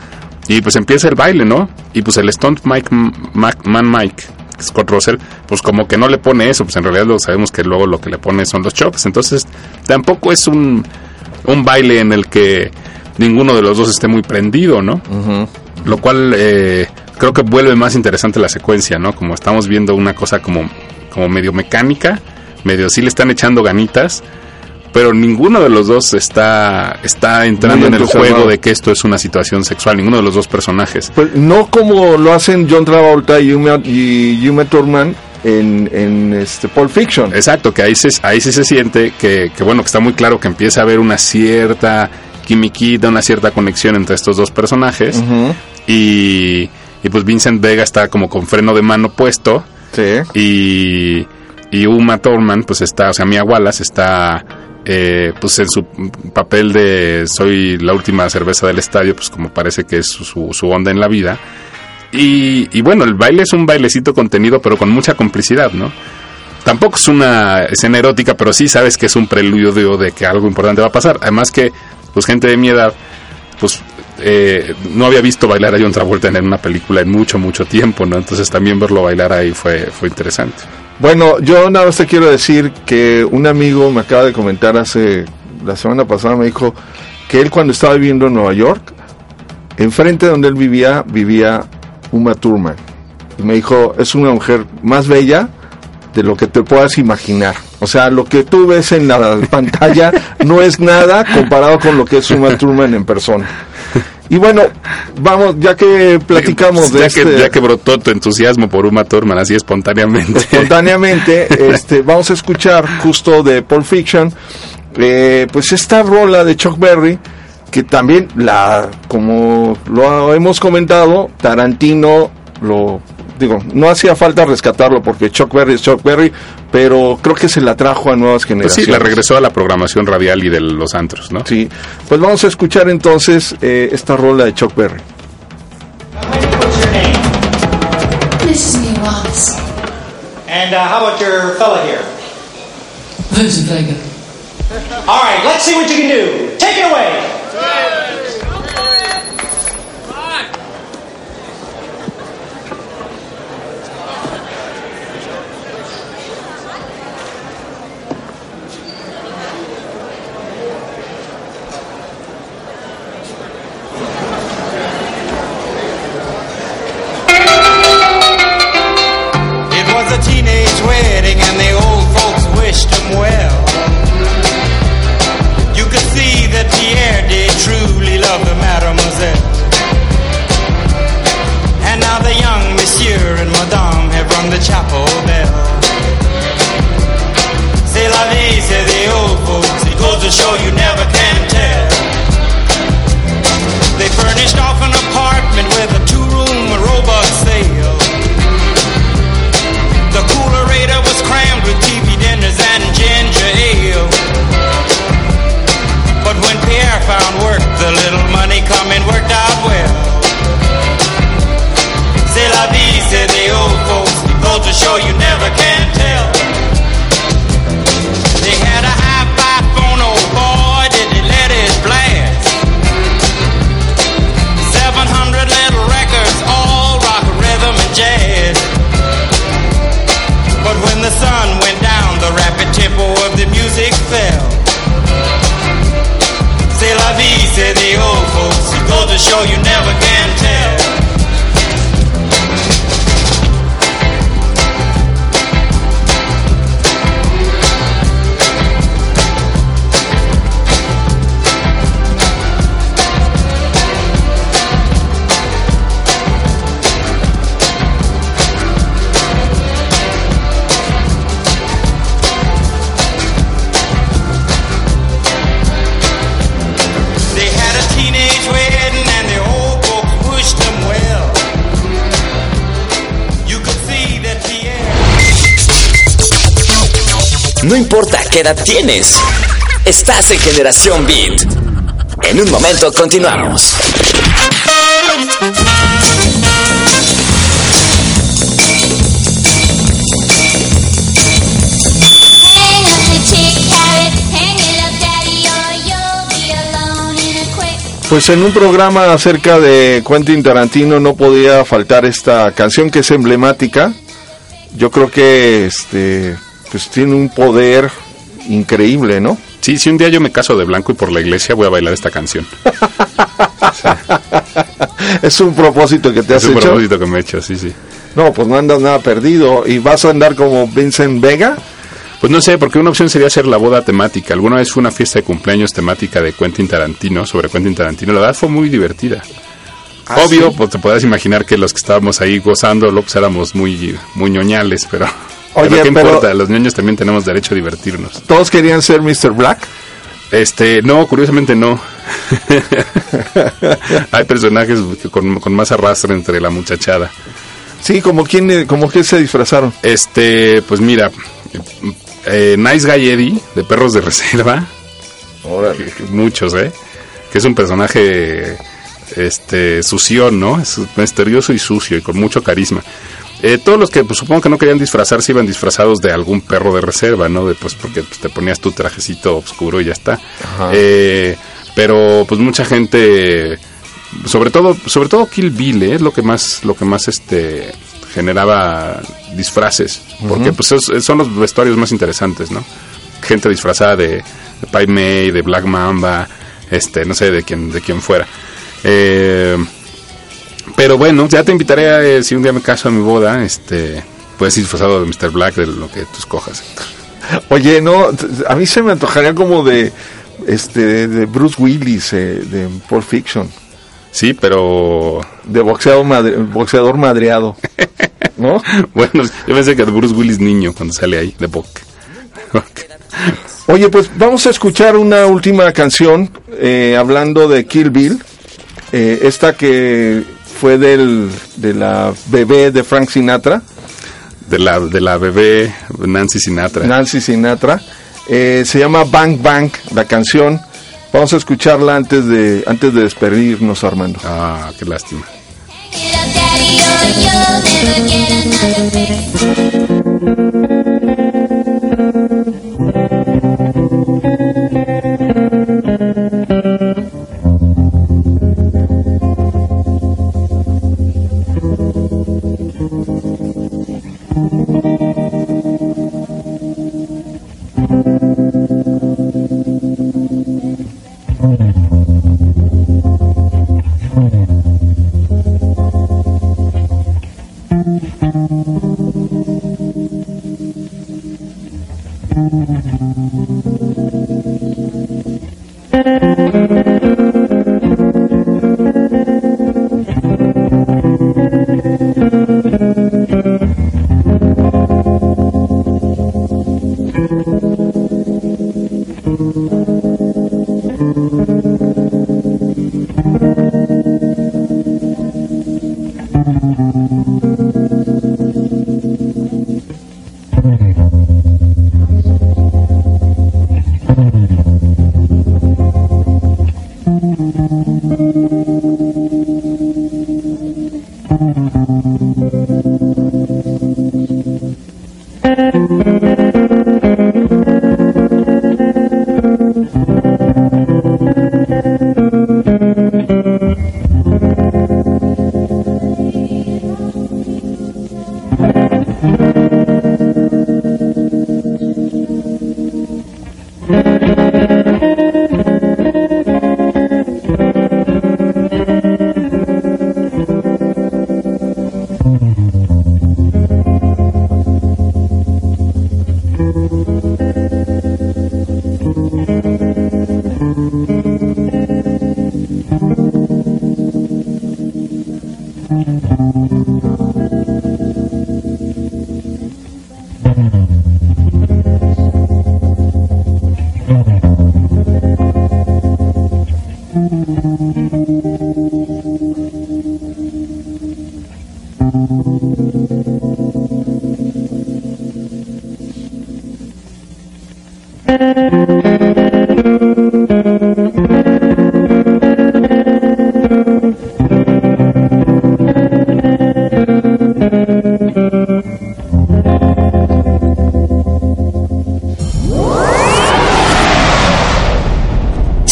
y pues empieza el baile, ¿no? Y pues el stunt Mike, Mac- Man Mike, Scott Russell, pues como que no le pone eso, pues en realidad lo sabemos que luego lo que le pone son los choques. Entonces tampoco es un, un baile en el que ninguno de los dos esté muy prendido, ¿no? Lo cual eh, creo que vuelve más interesante la secuencia, ¿no? Como estamos viendo una cosa como, como medio mecánica, medio sí le están echando ganitas, pero ninguno de los dos está, está entrando en el juego de que esto es una situación sexual, ninguno de los dos personajes. Pues no como lo hacen John Travolta y Uma, y Uma Thurman en, en este Pulp Fiction. Exacto, que ahí, se, ahí sí se siente que, que, bueno, que está muy claro que empieza a haber una cierta quimiquita, una cierta conexión entre estos dos personajes. Y, y pues Vincent Vega está como con freno de mano puesto Sí. y, y Uma Thurman pues está, o sea, Mia Wallace está eh, pues en su papel de soy la última cerveza del estadio, pues como parece que es su, onda en la vida. Y, y bueno, el baile es un bailecito contenido, pero con mucha complicidad, ¿no? Tampoco es una escena erótica, pero sí sabes que es un preludio de que algo importante va a pasar. Además que, pues gente de mi edad, pues eh, no había visto bailar a John Travolta en una película en mucho, mucho tiempo, ¿no? Entonces también verlo bailar ahí fue, fue interesante. Bueno, yo nada más te quiero decir que un amigo me acaba de comentar hace la semana pasada, me dijo que él cuando estaba viviendo en Nueva York, enfrente de donde él vivía, vivía Uma Thurman. Y me dijo, es una mujer más bella de lo que te puedas imaginar. O sea, lo que tú ves en la pantalla no es nada comparado con lo que es Uma Thurman en persona. Y bueno, vamos, ya que platicamos de ya, este... que, ya que brotó tu entusiasmo por Uma Thurman así espontáneamente. espontáneamente, este, vamos a escuchar justo de Pulp Fiction, eh, pues esta rola de Chuck Berry, que también la, como lo hemos comentado, Tarantino lo digo, no hacía falta rescatarlo porque Chuck Berry es Chuck Berry, pero creo que se la trajo a nuevas Pues generaciones. sí, la regresó a la programación radial y de los antros, ¿no? Sí, pues vamos a escuchar entonces eh, esta rola de Chuck Berry. What's your name? This is me, Wallace. And uh, how about your fella here? Vincent Vega. All right, let's see what you can do. Take it away. Tienes, estás en Generación Beat. En un momento continuamos. Pues en un programa acerca de Quentin Tarantino no podía faltar esta canción que es emblemática. Yo creo que este pues tiene un poder increíble, ¿no? Sí, si un día yo me caso de blanco y por la iglesia voy a bailar esta canción. Es un propósito que te has Es un hecho. propósito que me he hecho, sí, sí. No, pues no andas nada perdido y vas a andar como Vincent Vega. Pues no sé, porque una opción sería hacer la boda temática. Alguna vez fue una fiesta de cumpleaños temática de Quentin Tarantino, sobre Quentin Tarantino. La verdad fue muy divertida. Ah, Obvio, sí. pues te podrás imaginar que los que estábamos ahí gozándolo, pues éramos muy, muy ñoñales, pero... Oye, pero ¿qué pero- importa? Los niños también tenemos derecho a divertirnos. Todos querían ser Mr. Black. Este, no, curiosamente no. Hay personajes que con, con más arrastre entre la muchachada. Sí, como quién, como que se disfrazaron. Este, pues mira, eh, Nice Guy Eddie, de Perros de Reserva, muchos, ¿eh? Que es un personaje, este, sucio, ¿no? Es misterioso y sucio y con mucho carisma. Eh, todos los que pues, supongo que no querían disfrazarse iban disfrazados de algún perro de reserva, ¿no? De, pues porque pues, te ponías tu trajecito oscuro y ya está. Eh, pero pues mucha gente, sobre todo, sobre todo Kill Bill, ¿eh? es lo que más, lo que más este generaba disfraces, porque pues es- son los vestuarios más interesantes, ¿no? Gente disfrazada de, de Pai Mei, de Black Mamba, este, no sé de quién, de quién fuera. Eh, pero bueno, ya te invitaré a, eh, si un día me caso a mi boda, este, puedes ir disfrazado de Mr. Black, de lo que tú escojas. Oye, no, a mí se me antojaría como de este de Bruce Willis eh, de Pulp Fiction, Sí, pero de boxeador, madre- boxeador madreado. ¿No? bueno, yo pensé que de Bruce Willis niño cuando sale ahí, de Bock. Oye, pues vamos a escuchar una última canción eh, hablando de Kill Bill. Eh, esta que fue del, de la bebé de Frank Sinatra, De la, de la bebé Nancy Sinatra. Nancy Sinatra. Eh, se llama Bang Bang, la canción. Vamos a escucharla antes de, antes de despedirnos, Armando. Ah, qué lástima.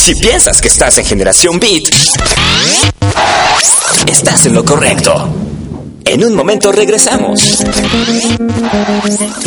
Si piensas que estás en generación Beat, estás en lo correcto. En un momento regresamos.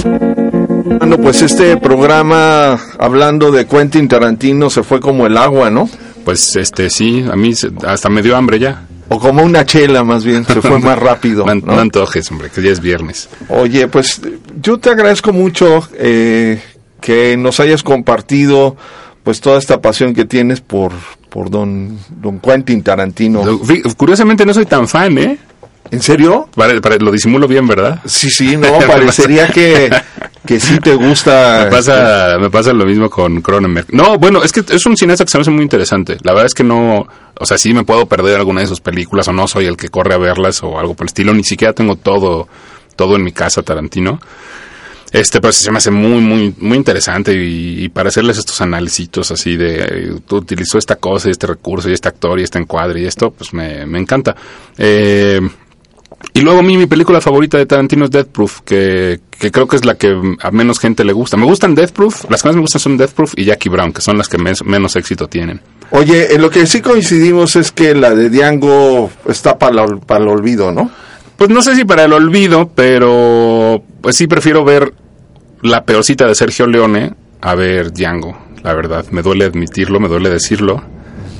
Bueno, pues este programa hablando de Quentin Tarantino se fue como el agua, ¿no? Pues este sí, a mí se- hasta me dio hambre ya. O como una chela más bien, se fue más rápido. No, an- ¿no? no antojes, hombre, que ya es viernes. Oye, pues yo te agradezco mucho eh, que nos hayas compartido pues toda esta pasión que tienes por, por don, don Quentin Tarantino. Curiosamente no soy tan fan, ¿eh? ¿En serio? Pare- lo disimulo bien, ¿verdad? Sí, sí, no, parecería que, que sí te gusta. Me pasa, me pasa lo mismo con Cronenberg. No, bueno, es que es un cineasta que se me hace muy interesante. La verdad es que no, o sea, sí me puedo perder alguna de sus películas o no soy el que corre a verlas o algo por el estilo. Ni siquiera tengo todo, todo en mi casa Tarantino. Este, pero se me hace muy, muy, muy interesante y, para hacerles estos análisis así de, eh, tú utilizó esta cosa y este recurso y este actor y este encuadre y esto, pues me, me encanta. Eh, y luego a mí mi película favorita de Tarantino es Death Proof, que, que creo que es la que a menos gente le gusta. Me gustan Death Proof, las que más me gustan son Death Proof y Jackie Brown, que son las que menos éxito tienen. Oye, en lo que sí coincidimos es que la de Django está para, para el olvido, ¿no? Pues no sé si para el olvido, pero pues sí prefiero ver la peorcita de Sergio Leone a ver Django, la verdad. Me duele admitirlo, me duele decirlo.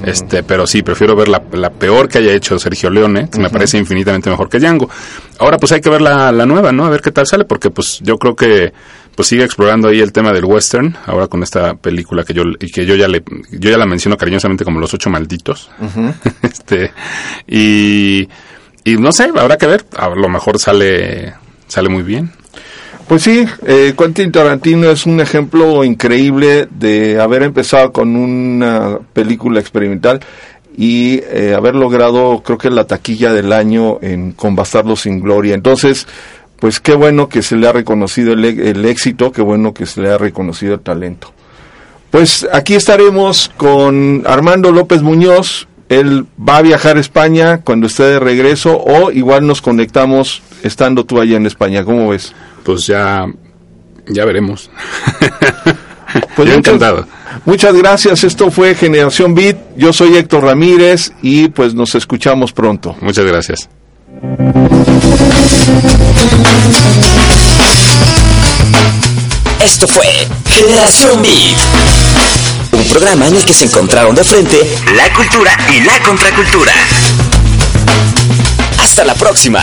Este, pero sí, prefiero ver la, la peor que haya hecho Sergio Leone, que me parece infinitamente mejor que Django. Ahora pues hay que ver la, la nueva, ¿no? A ver qué tal sale, porque pues yo creo que pues sigue explorando ahí el tema del western, ahora con esta película que yo y que yo ya le yo ya la menciono cariñosamente como Los Ocho Malditos. este y y no sé, habrá que ver, a lo mejor sale sale muy bien. Pues sí, eh, Quentin Tarantino es un ejemplo increíble de haber empezado con una película experimental y eh, haber logrado, creo que la taquilla del año en Con Bastardo sin Gloria. Entonces, pues qué bueno que se le ha reconocido el, e- el éxito, qué bueno que se le ha reconocido el talento. Pues aquí estaremos con Armando López Muñoz. Él va a viajar a España cuando esté de regreso o igual nos conectamos estando tú allá en España. ¿Cómo ves? Pues ya ya veremos. Pues Yo muchas- encantado. Muchas gracias. Esto fue Generación Beat. Yo soy Héctor Ramírez y pues nos escuchamos pronto. Muchas gracias. Esto fue Generación Beat. Un programa en el que se encontraron de frente la cultura y la contracultura. Hasta la próxima.